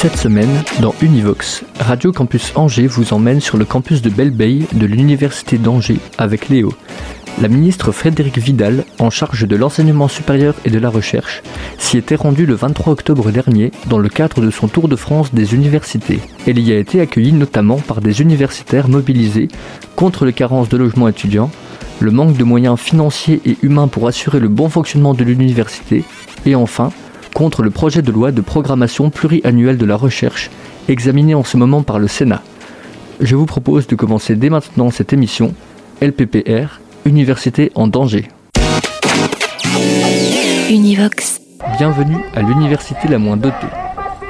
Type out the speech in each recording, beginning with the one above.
Cette semaine, dans Univox, Radio Campus Angers vous emmène sur le campus de Belle de l'Université d'Angers avec Léo. La ministre Frédéric Vidal, en charge de l'enseignement supérieur et de la recherche, s'y était rendue le 23 octobre dernier dans le cadre de son tour de France des universités. Elle y a été accueillie notamment par des universitaires mobilisés contre les carences de logements étudiants, le manque de moyens financiers et humains pour assurer le bon fonctionnement de l'université, et enfin contre le projet de loi de programmation pluriannuelle de la recherche, examiné en ce moment par le Sénat. Je vous propose de commencer dès maintenant cette émission, LPPR, Université en danger. Univox. Bienvenue à l'université la moins dotée.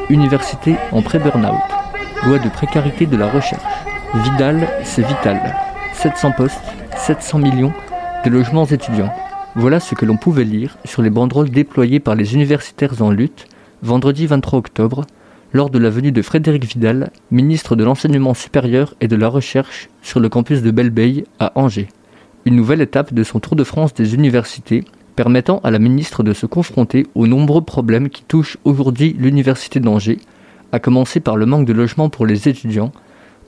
Université en pré-burnout. Loi de précarité de la recherche. Vidal, c'est vital. 700 postes, 700 millions de logements étudiants. Voilà ce que l'on pouvait lire sur les banderoles déployées par les universitaires en lutte vendredi 23 octobre lors de la venue de Frédéric Vidal, ministre de l'Enseignement supérieur et de la Recherche sur le campus de Belle à Angers. Une nouvelle étape de son tour de France des universités permettant à la ministre de se confronter aux nombreux problèmes qui touchent aujourd'hui l'université d'Angers, à commencer par le manque de logements pour les étudiants,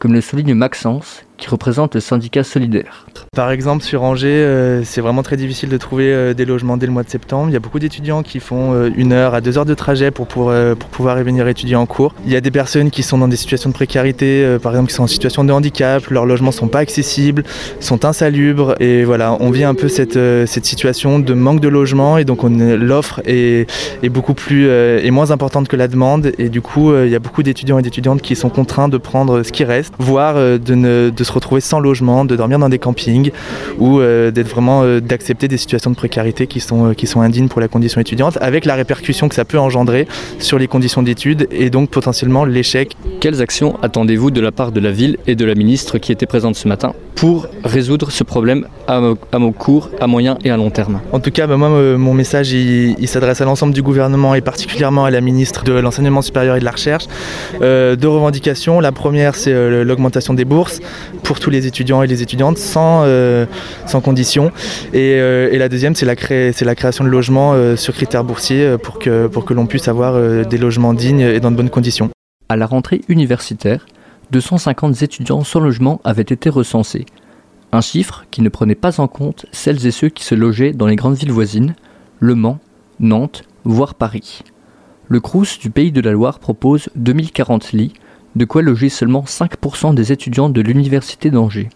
comme le souligne Maxence, qui représente le syndicat solidaire. Par exemple, sur Angers, euh, c'est vraiment très difficile de trouver euh, des logements dès le mois de septembre. Il y a beaucoup d'étudiants qui font euh, une heure à deux heures de trajet pour, pour, pour pouvoir y venir étudier en cours. Il y a des personnes qui sont dans des situations de précarité, par exemple qui sont en situation de handicap, leurs logements ne sont pas accessibles, sont insalubres et voilà, on vit un peu cette, cette situation de manque de logement et donc l'offre est, est, beaucoup plus est moins importante que la demande et du coup il y a beaucoup d'étudiants et d'étudiantes qui sont contraints de prendre ce qui reste, voire de, ne, de se retrouver sans logement, de dormir dans des campings ou euh, d'être vraiment euh, d'accepter des situations de précarité qui sont, euh, qui sont indignes pour la condition étudiante, avec la répercussion que ça peut engendrer sur les conditions d'études et donc potentiellement l'échec. Quelles actions attendez-vous de la part de la ville et de la ministre qui était présente ce matin pour résoudre ce problème à, mon court, à moyen et à long terme? En tout cas, bah, moi, mon message, il, s'adresse à l'ensemble du gouvernement et particulièrement à la ministre de l'Enseignement supérieur et de la Recherche. deux revendications. La première, c'est l'augmentation des bourses pour tous les étudiants et les étudiantes sans, euh, condition. Euh, et, la deuxième, c'est la, création de logements euh, sur critères boursiers pour que, pour que l'on puisse avoir des logements dignes et dans de bonnes conditions. À la rentrée universitaire, 250 étudiants sans logement avaient été recensés. Un chiffre qui ne prenait pas en compte celles et ceux qui se logeaient dans les grandes villes voisines, Le Mans, Nantes, voire Paris. Le Crous du Pays de la Loire propose 2040 lits, de quoi loger seulement 5% des étudiants de l'université d'Angers.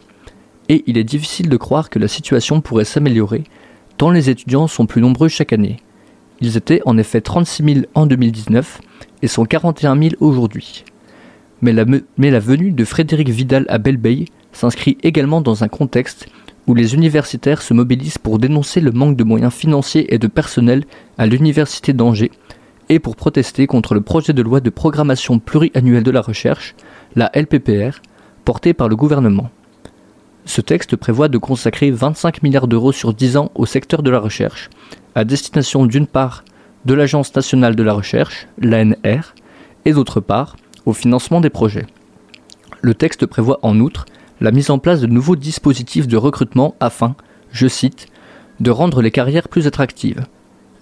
Et il est difficile de croire que la situation pourrait s'améliorer, tant les étudiants sont plus nombreux chaque année. Ils étaient en effet 36 000 en 2019 et sont 41 000 aujourd'hui. Mais la, venue de Frédéric Vidal à Belleveille s'inscrit également dans un contexte où les universitaires se mobilisent pour dénoncer le manque de moyens financiers et de personnel à l'université d'Angers et pour protester contre le projet de loi de programmation pluriannuelle de la recherche, la LPPR, porté par le gouvernement. Ce texte prévoit de consacrer 25 milliards d'euros sur 10 ans au secteur de la recherche, à destination d'une part de l'Agence nationale de la recherche, l'ANR, et d'autre part au financement des projets. Le texte prévoit en outre la mise en place de nouveaux dispositifs de recrutement afin, je cite, de rendre les carrières plus attractives.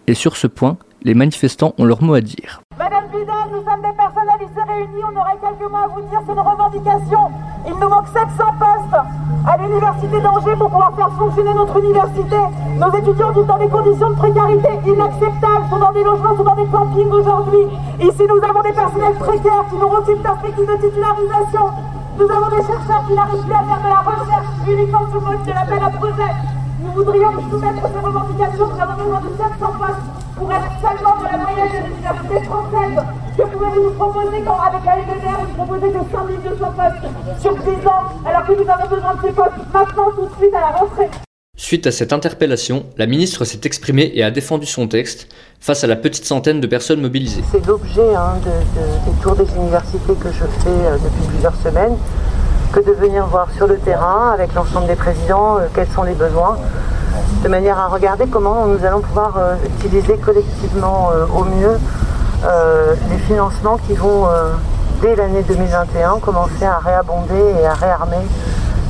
Et sur ce point, les manifestants ont leur mot à dire. Madame Vidal, nous sommes des personnels ici réunis, on aurait quelques mots à vous dire sur nos revendications. Il nous manque 700 postes à l'université d'Angers pour pouvoir faire fonctionner notre université. Nos étudiants vivent dans des conditions de précarité inacceptables, sont dans des logements, sont dans des campings aujourd'hui. Ici, nous avons des personnels précaires qui n'ont aucune perspective de titularisation. Nous avons des chercheurs qui n'arrivent plus à faire de la recherche uniquement sous mode de l'appel à projet. Nous voudrions soumettre ces revendications, nous avons besoin de 700 postes pour être seulement de la moyenne des universités françaises. Que pouvez-vous nous proposer quand, avec la LDR, vous proposez que 5200 postes sur 10 ans, alors que nous avons besoin de ces postes maintenant, tout de suite, à la rentrée Suite à cette interpellation, la ministre s'est exprimée et a défendu son texte face à la petite centaine de personnes mobilisées. C'est l'objet hein, des tours des universités que je fais euh, depuis plusieurs semaines. que de venir voir sur le terrain avec l'ensemble des présidents quels sont les besoins, de manière à regarder comment nous allons pouvoir utiliser collectivement au mieux les financements qui vont, dès l'année 2021, commencer à réabonder et à réarmer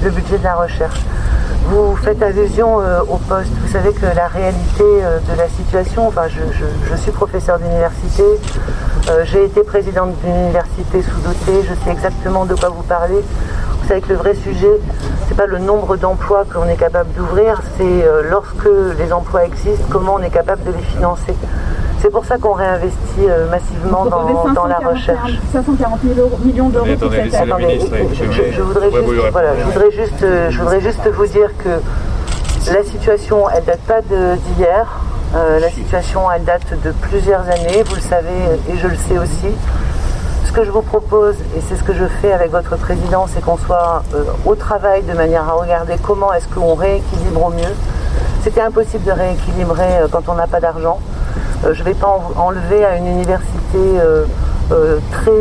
le budget de la recherche. Vous faites allusion euh, au poste. Vous savez que la réalité euh, de la situation, enfin, je, suis professeur d'université, euh, j'ai été présidente d'une université sous-dotée, je sais exactement de quoi vous parlez. Vous savez que le vrai sujet, c'est pas le nombre d'emplois qu'on est capable d'ouvrir, c'est lorsque les emplois existent, comment on est capable de les financer. C'est pour ça qu'on réinvestit euh, massivement dans, la recherche. 540 millions d'euros cette. Je, voudrais juste, euh, je voudrais juste vous dire que la situation, elle date pas d'hier. Euh, la situation, elle date de plusieurs années, vous le savez, et je le sais aussi. Ce que je vous propose, et c'est ce que je fais avec votre président, c'est qu'on soit au travail de manière à regarder comment est-ce qu'on rééquilibre au mieux. C'était impossible de rééquilibrer quand on n'a pas d'argent. Euh, je ne vais pas enlever à une université euh, euh, très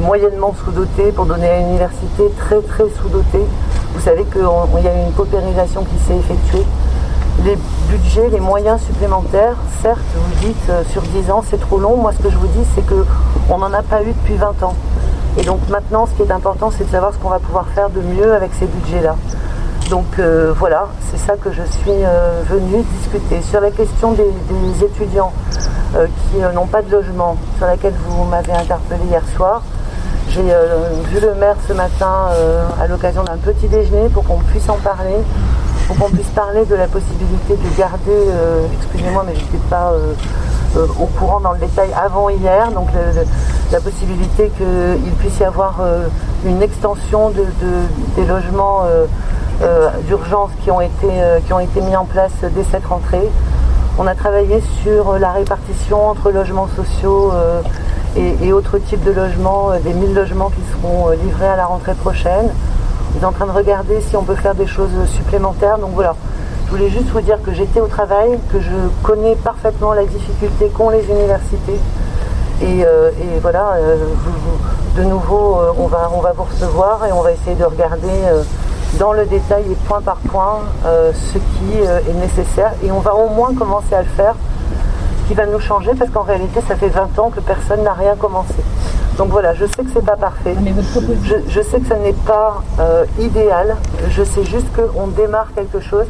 moyennement sous-dotée pour donner à une université très très sous-dotée. Vous savez qu'il y a une paupérisation qui s'est effectuée. Les budgets, les moyens supplémentaires, certes, vous dites sur 10 ans c'est trop long. Moi ce que je vous dis c'est qu'on n'en a pas eu depuis 20 ans. Et donc maintenant ce qui est important c'est de savoir ce qu'on va pouvoir faire de mieux avec ces budgets-là. Donc euh, voilà, c'est ça que je suis euh, venue discuter. Sur la question des, étudiants euh, qui n'ont pas de logement, sur laquelle vous m'avez interpellé hier soir, j'ai vu le maire ce matin à l'occasion d'un petit déjeuner pour qu'on puisse en parler, pour qu'on puisse parler de la possibilité de garder, excusez-moi mais je n'étais pas au courant dans le détail avant hier, donc la possibilité qu'il puisse y avoir une extension des logements euh, d'urgence qui, ont été, euh, qui ont été mis en place dès cette rentrée. On a travaillé sur la répartition entre logements sociaux euh, et, autres types de logements, des 1000 logements qui seront livrés à la rentrée prochaine. On est en train de regarder si on peut faire des choses supplémentaires. Donc voilà, je voulais juste vous dire que j'étais au travail, que je connais parfaitement la difficulté qu'ont les universités. Et, voilà, de nouveau, on, va, on va vous recevoir et on va essayer de regarder dans le détail et point par point euh, ce qui euh, est nécessaire et on va au moins commencer à le faire qui va nous changer parce qu'en réalité ça fait 20 ans que personne n'a rien commencé. Donc voilà, je sais que c'est pas parfait. Je, je, sais que ce n'est pas euh, idéal. Je sais juste qu'on démarre quelque chose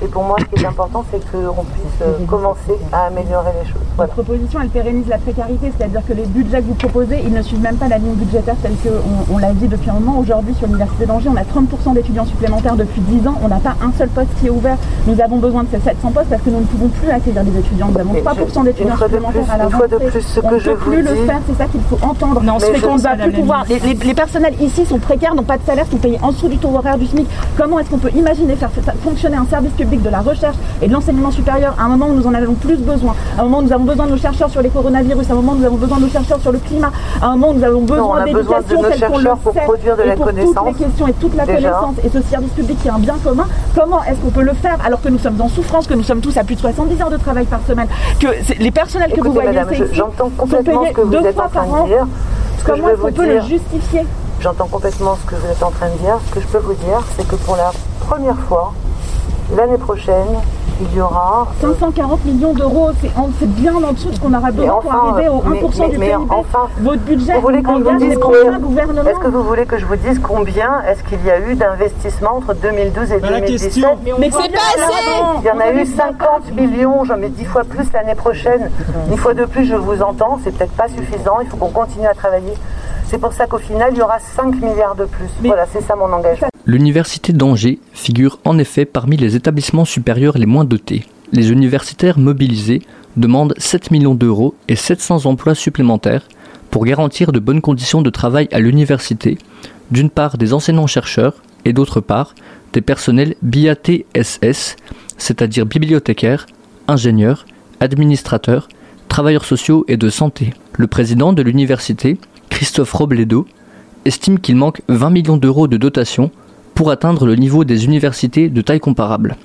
et pour moi, ce qui est important, c'est qu'on puisse euh, commencer à améliorer les choses. Votre proposition, elle pérennise la précarité, c'est-à-dire que les budgets que vous proposez, ils ne suivent même pas la ligne budgétaire telle qu'on on, l'a dit depuis un moment. Aujourd'hui, sur l'Université d'Angers, on a 30% d'étudiants supplémentaires depuis 10 ans. On n'a pas un seul poste qui est ouvert. Nous avons besoin de ces 700 postes parce que nous ne pouvons plus accueillir des étudiants. Nous avons 3% d'étudiants supplémentaires à la rentrée. De plus, ce on ne peut plus le faire, c'est ça qu'il faut entendre. Non, c'est qu'on ne va plus pouvoir. Les, personnels ici sont précaires, n'ont pas de salaire, sont payés en dessous du taux horaire du SMIC. Comment est-ce qu'on peut imaginer faire fonctionner un service public de la recherche et de l'enseignement supérieur à un moment où nous en avons plus besoin, à un moment où nous avons besoin de nos chercheurs sur les coronavirus, à un moment où nous avons besoin de nos chercheurs sur le climat, à un moment où nous avons besoin d'éducation telle qu'on le pour produire de et la pour connaissance. toutes les questions et toute la connaissance et ce service public qui est un bien commun, comment est-ce qu'on peut le faire alors que nous sommes en souffrance, que nous sommes tous à plus de 70 heures de travail par semaine, que les personnels que vous voyez madame, ici j'entends complètement ce que vous êtes en train de dire. Comment est-ce qu'on peut le justifier? J'entends complètement ce que vous êtes en train de dire. Ce que je peux vous dire, c'est que pour la première fois, l'année prochaine, il y aura 540 millions d'euros, c'est bien en dessous de ce qu'on aurait besoin pour arriver au 1% du PIB. Enfin, Votre budget vous voulez qu'on vous dise gouvernement. Est-ce que vous voulez que je vous dise combien est-ce qu'il y a eu d'investissement entre 2012 et 2017 Mais, c'est pas assez Il y en a eu 50 millions, j'en mets 10 fois plus l'année prochaine. Une fois de plus, je vous entends, c'est peut-être pas suffisant, il faut qu'on continue à travailler. C'est pour ça qu'au final, il y aura 5 milliards de plus. Voilà, c'est ça mon engagement. L'université d'Angers figure en effet parmi les établissements supérieurs les moins dotés. Les universitaires mobilisés demandent 7 millions d'euros et 700 emplois supplémentaires pour garantir de bonnes conditions de travail à l'université, d'une part des enseignants-chercheurs et d'autre part des personnels BATSS, c'est-à-dire bibliothécaires, ingénieurs, administrateurs, travailleurs sociaux et de santé. Le président de l'université, Christophe Robledo, estime qu'il manque 20 millions d'euros de dotation pour atteindre le niveau des universités de taille comparable.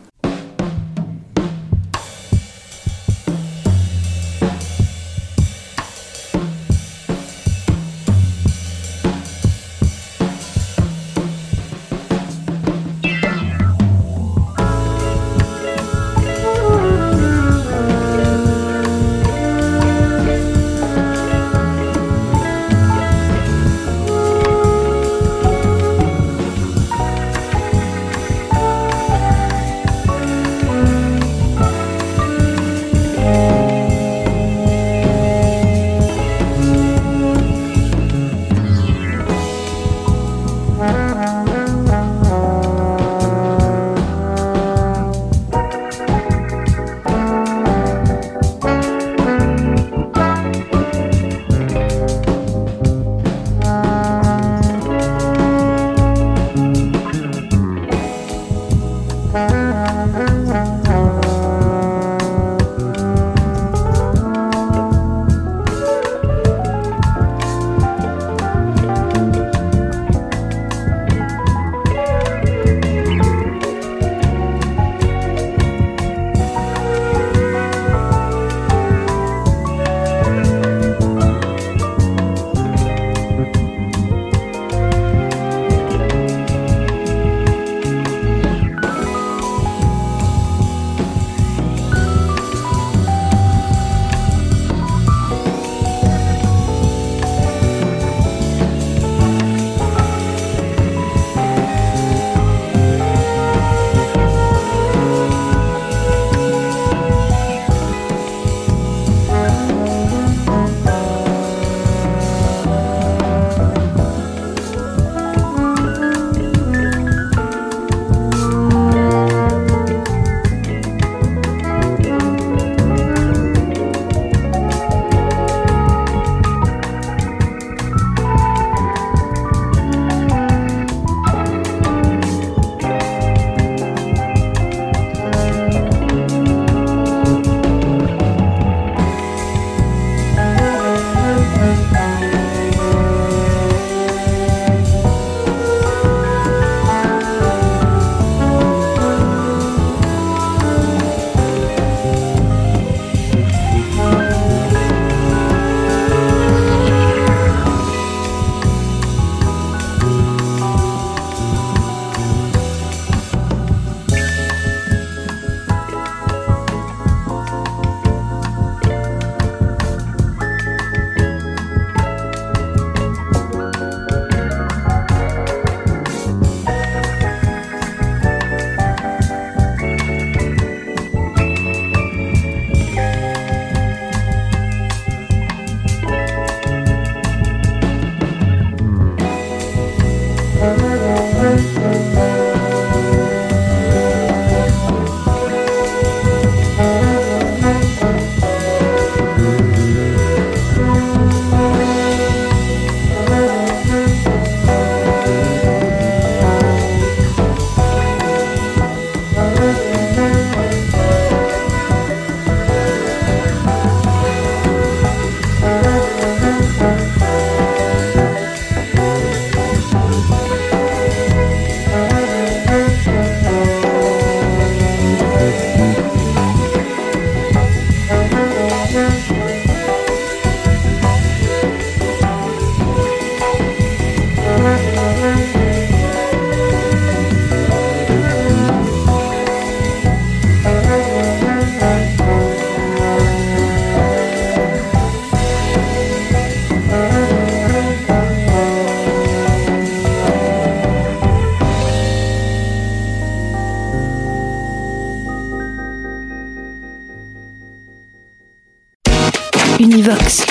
Univox,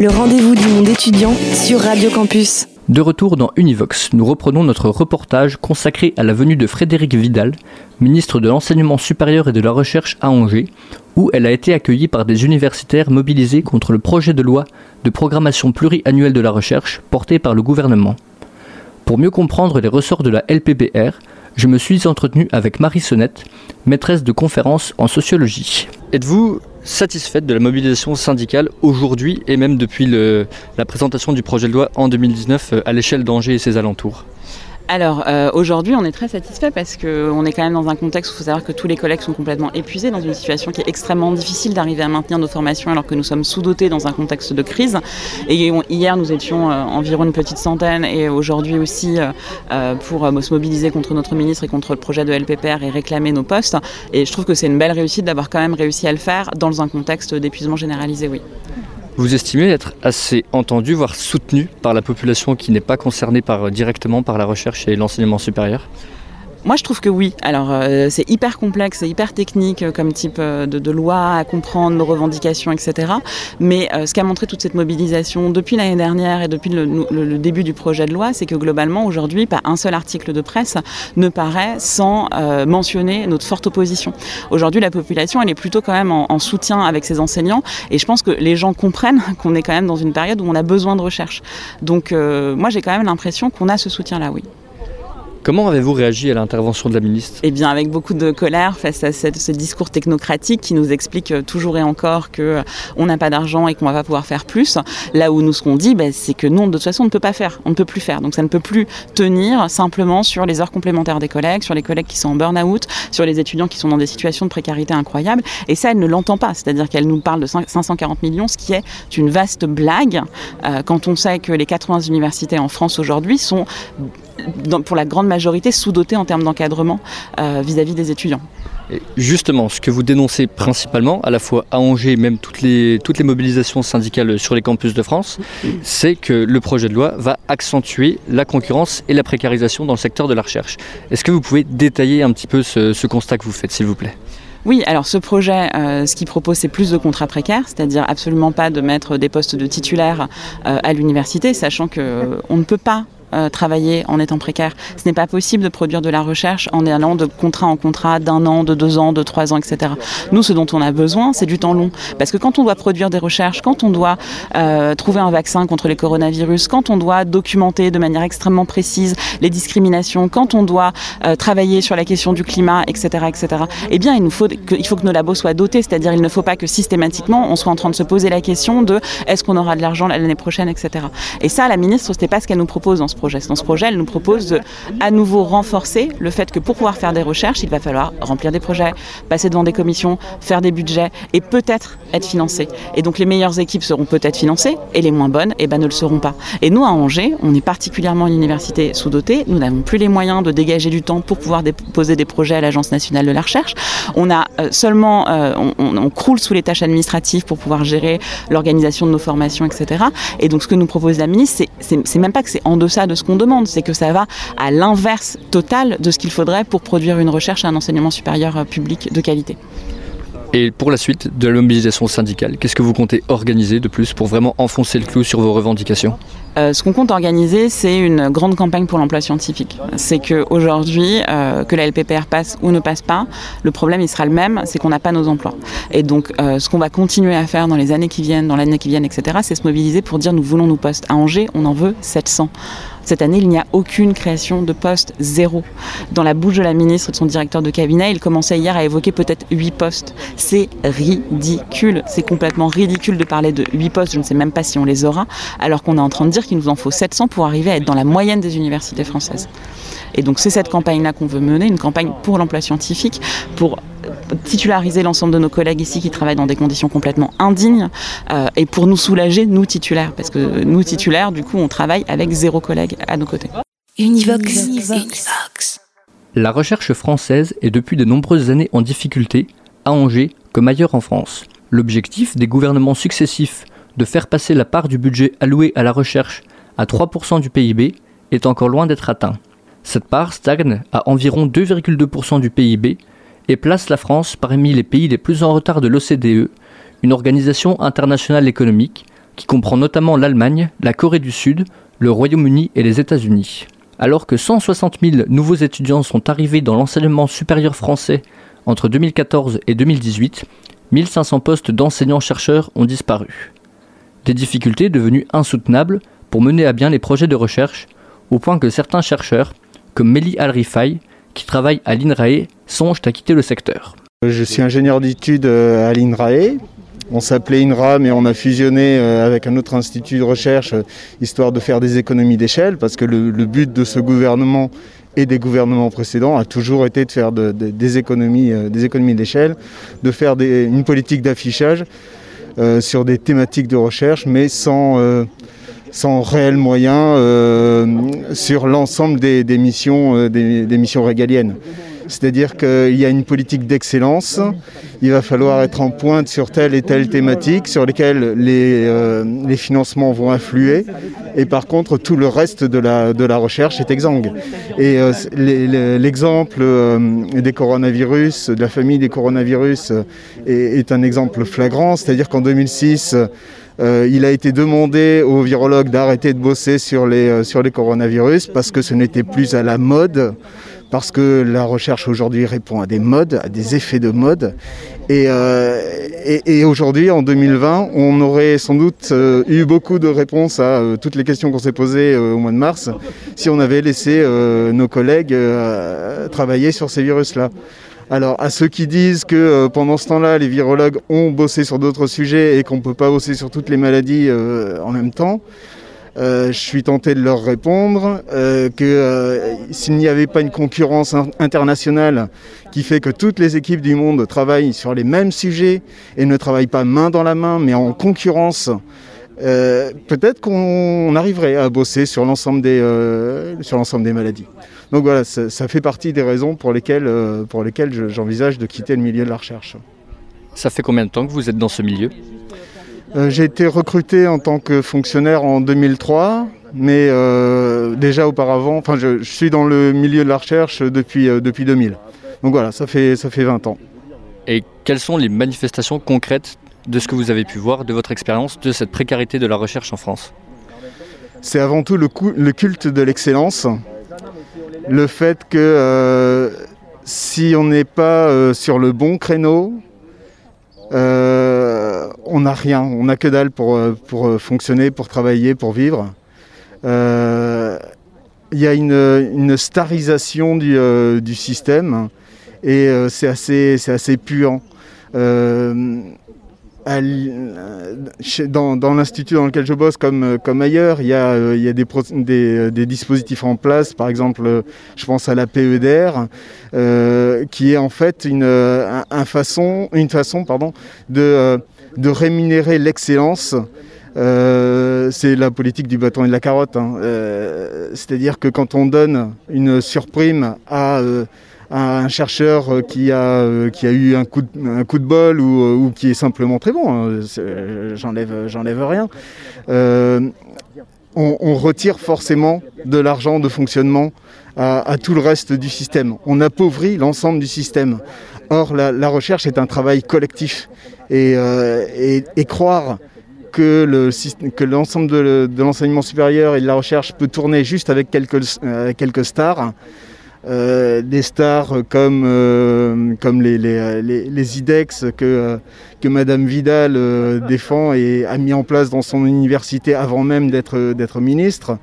le rendez-vous du monde étudiant sur Radio Campus. De retour dans Univox, nous reprenons notre reportage consacré à la venue de Frédéric Vidal, ministre de l'Enseignement supérieur et de la Recherche à Angers, où elle a été accueillie par des universitaires mobilisés contre le projet de loi de programmation pluriannuelle de la recherche porté par le gouvernement. Pour mieux comprendre les ressorts de la LPBR, je me suis entretenu avec Marie Sonnette, maîtresse de conférences en sociologie. Êtes-vous satisfaite de la mobilisation syndicale aujourd'hui et même depuis la présentation du projet de loi en 2019 euh, à l'échelle d'Angers et ses alentours? Alors euh, aujourd'hui, on est très satisfait parce qu'on est quand même dans un contexte où il faut savoir que tous les collègues sont complètement épuisés, dans une situation qui est extrêmement difficile d'arriver à maintenir nos formations alors que nous sommes sous-dotés dans un contexte de crise. Et hier, nous étions euh, environ une petite centaine et aujourd'hui aussi euh, pour se mobiliser contre notre ministre et contre le projet de LPPR et réclamer nos postes. Et je trouve que c'est une belle réussite d'avoir quand même réussi à le faire dans un contexte d'épuisement généralisé, oui. Vous estimez être assez entendu, voire soutenu par la population qui n'est pas concernée par, directement par la recherche et l'enseignement supérieur? Moi, je trouve que oui. Alors, euh, c'est hyper complexe, c'est hyper technique euh, comme type euh, de, loi à comprendre, nos revendications, etc. Mais ce qu'a montré toute cette mobilisation depuis l'année dernière et depuis le, début du projet de loi, c'est que globalement, aujourd'hui, pas un seul article de presse ne paraît sans mentionner notre forte opposition. Aujourd'hui, la population, elle est plutôt quand même en, en soutien avec ses enseignants. Et je pense que les gens comprennent qu'on est quand même dans une période où on a besoin de recherche. Donc, moi, j'ai quand même l'impression qu'on a ce soutien-là, oui. Comment avez-vous réagi à l'intervention de la ministre? Eh bien, avec beaucoup de colère face à ce discours technocratique qui nous explique euh, toujours et encore qu'on euh, n'a pas d'argent et qu'on va pas pouvoir faire plus. Là où nous, ce qu'on dit, ben, c'est que nous, de toute façon, on ne peut pas faire. On ne peut plus faire. Donc, ça ne peut plus tenir simplement sur les heures complémentaires des collègues, sur les collègues qui sont en burn-out, sur les étudiants qui sont dans des situations de précarité incroyables. Et ça, elle ne l'entend pas. C'est-à-dire qu'elle nous parle de 540 millions, ce qui est une vaste blague euh, quand on sait que les 80 universités en France aujourd'hui sont pour la grande majorité sous-dotés en termes d'encadrement euh, vis-à-vis des étudiants. justement, ce que vous dénoncez principalement, à la fois à Angers, même toutes les, toutes les mobilisations syndicales sur les campus de France, c'est que le projet de loi va accentuer la concurrence et la précarisation dans le secteur de la recherche. Est-ce que vous pouvez détailler un petit peu ce, constat que vous faites, s'il vous plaît? Oui, alors ce projet, euh, ce qu'il propose, c'est plus de contrats précaires, c'est-à-dire absolument pas de mettre des postes de titulaires euh, à l'université, sachant qu'on ne peut pas euh, travailler en étant précaire. Ce n'est pas possible de produire de la recherche en allant de contrat en contrat, d'un an, de deux ans, de trois ans, etc. Nous, ce dont on a besoin, c'est du temps long. Parce que quand on doit produire des recherches, quand on doit euh, trouver un vaccin contre les coronavirus, quand on doit documenter de manière extrêmement précise les discriminations, quand on doit euh, travailler sur la question du climat, etc., etc., eh bien, il nous faut que, il faut que nos labos soient dotés. C'est-à-dire, il ne faut pas que systématiquement, on soit en train de se poser la question de est-ce qu'on aura de l'argent l'année prochaine, etc. Et ça, la ministre, c'était pas ce qu'elle nous propose dans ce Dans ce projet, elle nous propose de à nouveau renforcer le fait que pour pouvoir faire des recherches, il va falloir remplir des projets, passer devant des commissions, faire des budgets et peut-être être financé. Et donc les meilleures équipes seront peut-être financées et les moins bonnes eh ben, ne le seront pas. Et nous, à Angers, on est particulièrement une université sous-dotée. Nous n'avons plus les moyens de dégager du temps pour pouvoir déposer des projets à l'Agence nationale de la recherche. On a euh, seulement, euh, on, croule sous les tâches administratives pour pouvoir gérer l'organisation de nos formations, etc. Et donc ce que nous propose la ministre, c'est même pas que c'est en deçà de ce qu'on demande, c'est que ça va à l'inverse total de ce qu'il faudrait pour produire une recherche et un enseignement supérieur euh, public de qualité. Et pour la suite de la mobilisation syndicale, qu'est-ce que vous comptez organiser de plus pour vraiment enfoncer le clou sur vos revendications? Euh, ce qu'on compte organiser, c'est une grande campagne pour l'emploi scientifique. C'est qu'aujourd'hui, euh, que la LPPR passe ou ne passe pas, le problème il sera le même, c'est qu'on n'a pas nos emplois. Et donc, euh, ce qu'on va continuer à faire dans les années qui viennent, dans l'année qui viennent, etc., c'est se mobiliser pour dire nous voulons nos postes. À Angers, on en veut 700. Cette année, il n'y a aucune création de poste, zéro. Dans la bouche de la ministre et de son directeur de cabinet, il commençait hier à évoquer peut-être 8 postes. C'est ridicule, c'est complètement ridicule de parler de 8 postes, je ne sais même pas si on les aura, alors qu'on est en train de dire qu'il nous en faut 700 pour arriver à être dans la moyenne des universités françaises. Et donc c'est cette campagne-là qu'on veut mener, une campagne pour l'emploi scientifique, pour titulariser l'ensemble de nos collègues ici qui travaillent dans des conditions complètement indignes euh, et pour nous soulager, nous titulaires, parce que nous titulaires, du coup, on travaille avec zéro collègue à nos côtés. Univox. Univox. La recherche française est depuis de nombreuses années en difficulté, à Angers comme ailleurs en France. L'objectif des gouvernements successifs de faire passer la part du budget alloué à la recherche à 3% du PIB est encore loin d'être atteint. Cette part stagne à environ 2,2% du PIB et place la France parmi les pays les plus en retard de l'OCDE, une organisation internationale économique qui comprend notamment l'Allemagne, la Corée du Sud, le Royaume-Uni et les États-Unis. Alors que 160 000 nouveaux étudiants sont arrivés dans l'enseignement supérieur français entre 2014 et 2018, 1500 postes d'enseignants-chercheurs ont disparu. Des difficultés devenues insoutenables pour mener à bien les projets de recherche, au point que certains chercheurs, comme Mélie Al-Rifai, qui travaille à l'INRAE, songent à quitter le secteur. Je suis ingénieur d'études euh, à l'INRAE. On s'appelait INRA, mais on a fusionné euh, avec un autre institut de recherche, euh, histoire de faire des économies d'échelle, parce que le, but de ce gouvernement et des gouvernements précédents a toujours été de faire des économies, des économies d'échelle, de faire une politique d'affichage sur des thématiques de recherche, mais sans sans réels moyens euh, sur l'ensemble des, missions, euh, des, missions régaliennes. C'est-à-dire qu'il y a une politique d'excellence, il va falloir être en pointe sur telle et telle thématique sur lesquelles les, euh, financements vont affluer, et par contre tout le reste de la, de la recherche est exsangue. Et l'exemple des coronavirus, de la famille des coronavirus, est, est un exemple flagrant, c'est-à-dire qu'en 2006, euh, il a été demandé aux virologues d'arrêter de bosser sur les, euh, sur les coronavirus parce que ce n'était plus à la mode, parce que la recherche aujourd'hui répond à des modes, à des effets de mode. Et, euh, et, aujourd'hui, en 2020, on aurait sans doute eu beaucoup de réponses à toutes les questions qu'on s'est posées au mois de mars si on avait laissé nos collègues travailler sur ces virus-là. Alors à ceux qui disent que euh, pendant ce temps-là, les virologues ont bossé sur d'autres sujets et qu'on ne peut pas bosser sur toutes les maladies euh, en même temps, euh, je suis tenté de leur répondre que s'il n'y avait pas une concurrence internationale qui fait que toutes les équipes du monde travaillent sur les mêmes sujets et ne travaillent pas main dans la main mais en concurrence, peut-être qu'on arriverait à bosser sur l'ensemble des, sur l'ensemble des maladies. Donc voilà, ça, fait partie des raisons pour lesquelles, euh, pour lesquelles j'envisage de quitter le milieu de la recherche. Ça fait combien de temps que vous êtes dans ce milieu? Euh, J'ai été recruté en tant que fonctionnaire en 2003, mais euh, déjà auparavant, enfin je, suis dans le milieu de la recherche depuis, depuis 2000. Donc voilà, ça fait, ça fait 20 ans. Et quelles sont les manifestations concrètes de ce que vous avez pu voir, de votre expérience, de cette précarité de la recherche en France? C'est avant tout le, le culte de l'excellence le fait que euh, si on n'est pas euh, sur le bon créneau, euh, on n'a rien, on n'a que dalle pour, pour fonctionner, pour travailler, pour vivre. Il y a une, starisation du, système et c'est assez, assez puant. Euh, dans, l'institut dans lequel je bosse, comme, euh, comme ailleurs, il y a, euh, il y a des, des, dispositifs en place, par exemple, je pense à la PEDR, qui est en fait une, un, façon, une façon pardon, de, de rémunérer l'excellence. c'est la politique du bâton et de la carotte. Hein. C'est-à-dire que quand on donne une surprime à un chercheur euh, qui a, euh, qui a eu un coup de, bol ou, euh, ou qui est simplement très bon, hein, j'enlève, rien, on, retire forcément de l'argent de fonctionnement à, tout le reste du système. On appauvrit l'ensemble du système. Or, la, recherche est un travail collectif. Et, et, croire que, le, que l'ensemble de, de, l'enseignement supérieur et de la recherche peut tourner juste avec quelques, quelques stars, euh, des stars comme, euh, comme les, les, les, IDEX que, euh, que Madame Vidal défend et a mis en place dans son université avant même d'être, d'être ministre,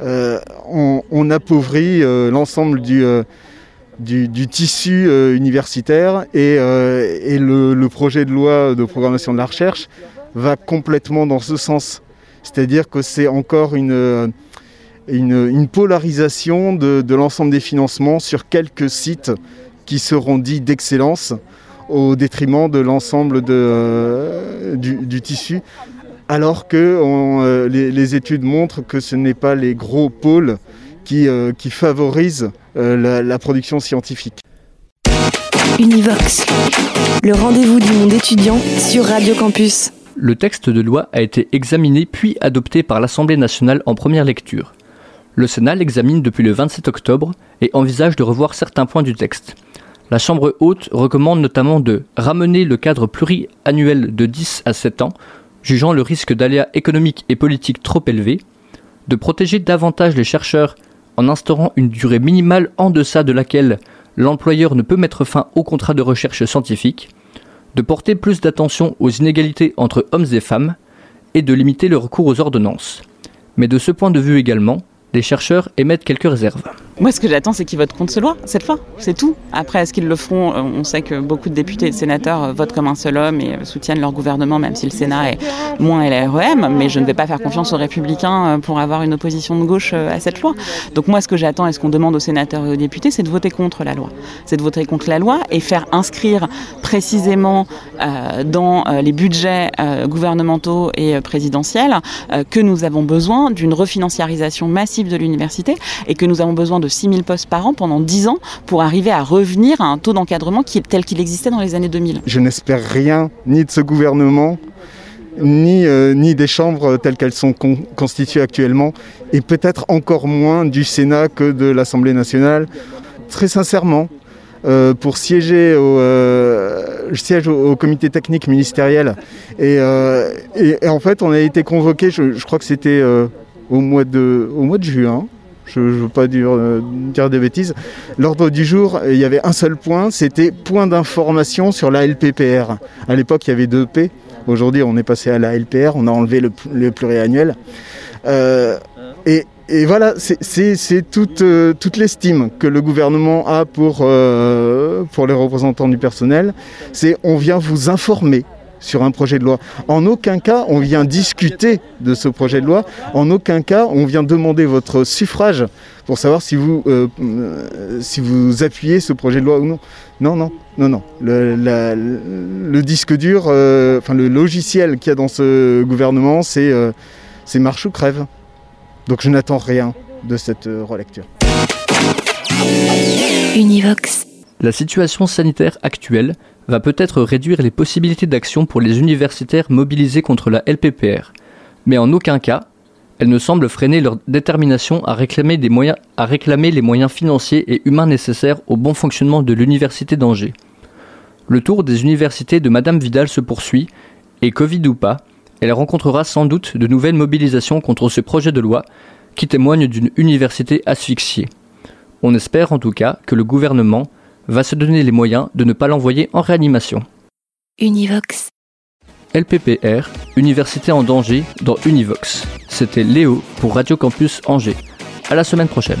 on, on, appauvrit l'ensemble du, du, du, tissu universitaire et, et le, le, projet de loi de programmation de la recherche va complètement dans ce sens. C'est-à-dire que c'est encore une une, polarisation de, l'ensemble des financements sur quelques sites qui seront dits d'excellence au détriment de l'ensemble euh, du, tissu, alors que euh, les, études montrent que ce n'est pas les gros pôles qui, euh, favorisent la, la, production scientifique. Univox, le rendez-vous du monde étudiant sur Radio Campus. Le texte de loi a été examiné puis adopté par l'Assemblée nationale en première lecture. Le Sénat l'examine depuis le 27 octobre et envisage de revoir certains points du texte. La Chambre haute recommande notamment de ramener le cadre pluriannuel de 10 à 7 ans, jugeant le risque d'aléas économiques et politiques trop élevé, de protéger davantage les chercheurs en instaurant une durée minimale en deçà de laquelle l'employeur ne peut mettre fin au contrat de recherche scientifique, de porter plus d'attention aux inégalités entre hommes et femmes, et de limiter le recours aux ordonnances. Mais de ce point de vue également, les chercheurs émettent quelques réserves. Moi, ce que j'attends, c'est qu'ils votent contre ce loi, cette fois. C'est tout. Après, est-ce qu'ils le feront? Euh, On sait que beaucoup de députés et de sénateurs euh, votent comme un seul homme et euh, soutiennent leur gouvernement, même si le Sénat est moins LREM. Mais je ne vais pas faire confiance aux Républicains pour avoir une opposition de gauche à cette loi. Donc moi, ce que j'attends et ce qu'on demande aux sénateurs et aux députés, c'est de voter contre la loi. C'est de voter contre la loi et faire inscrire précisément dans les budgets gouvernementaux et présidentiels que nous avons besoin d'une refinanciarisation massive de l'université et que nous avons besoin de 6 000 postes par an pendant 10 ans pour arriver à revenir à un taux d'encadrement tel qu'il existait dans les années 2000. Je n'espère rien ni de ce gouvernement, ni, euh, des chambres telles qu'elles sont constituées actuellement, et peut-être encore moins du Sénat que de l'Assemblée nationale. Très sincèrement, euh, pour siéger au, euh, siège au, comité technique ministériel. Et, en fait, on a été convoqué, je crois que c'était au, mois de, juin, je ne veux pas dire, euh, dire des bêtises. L'ordre du jour, il y avait un seul point, c'était point d'information sur la LPPR. À l'époque, il y avait deux P. Aujourd'hui, on est passé à la LPR, on a enlevé le, pluriannuel. Euh, et, voilà, c'est toute, euh, toute l'estime que le gouvernement a pour les représentants du personnel. C'est on vient vous informer sur un projet de loi. En aucun cas, on vient discuter de ce projet de loi. En aucun cas, on vient demander votre suffrage pour savoir si vous, euh, vous appuyez ce projet de loi ou non. Non, non, non, non. Le, disque dur, euh, enfin le logiciel qu'il y a dans ce gouvernement, c'est euh, marche ou crève. Donc je n'attends rien de cette relecture. Univox. La situation sanitaire actuelle va peut-être réduire les possibilités d'action pour les universitaires mobilisés contre la LPPR, mais en aucun cas, elle ne semble freiner leur détermination à réclamer, à réclamer les moyens financiers et humains nécessaires au bon fonctionnement de l'université d'Angers. Le tour des universités de Madame Vidal se poursuit, et Covid ou pas, elle rencontrera sans doute de nouvelles mobilisations contre ce projet de loi qui témoigne d'une université asphyxiée. On espère en tout cas que le gouvernement va se donner les moyens de ne pas l'envoyer en réanimation. Univox. LPPR, Université en danger dans Univox. C'était Léo pour Radio Campus Angers. À la semaine prochaine.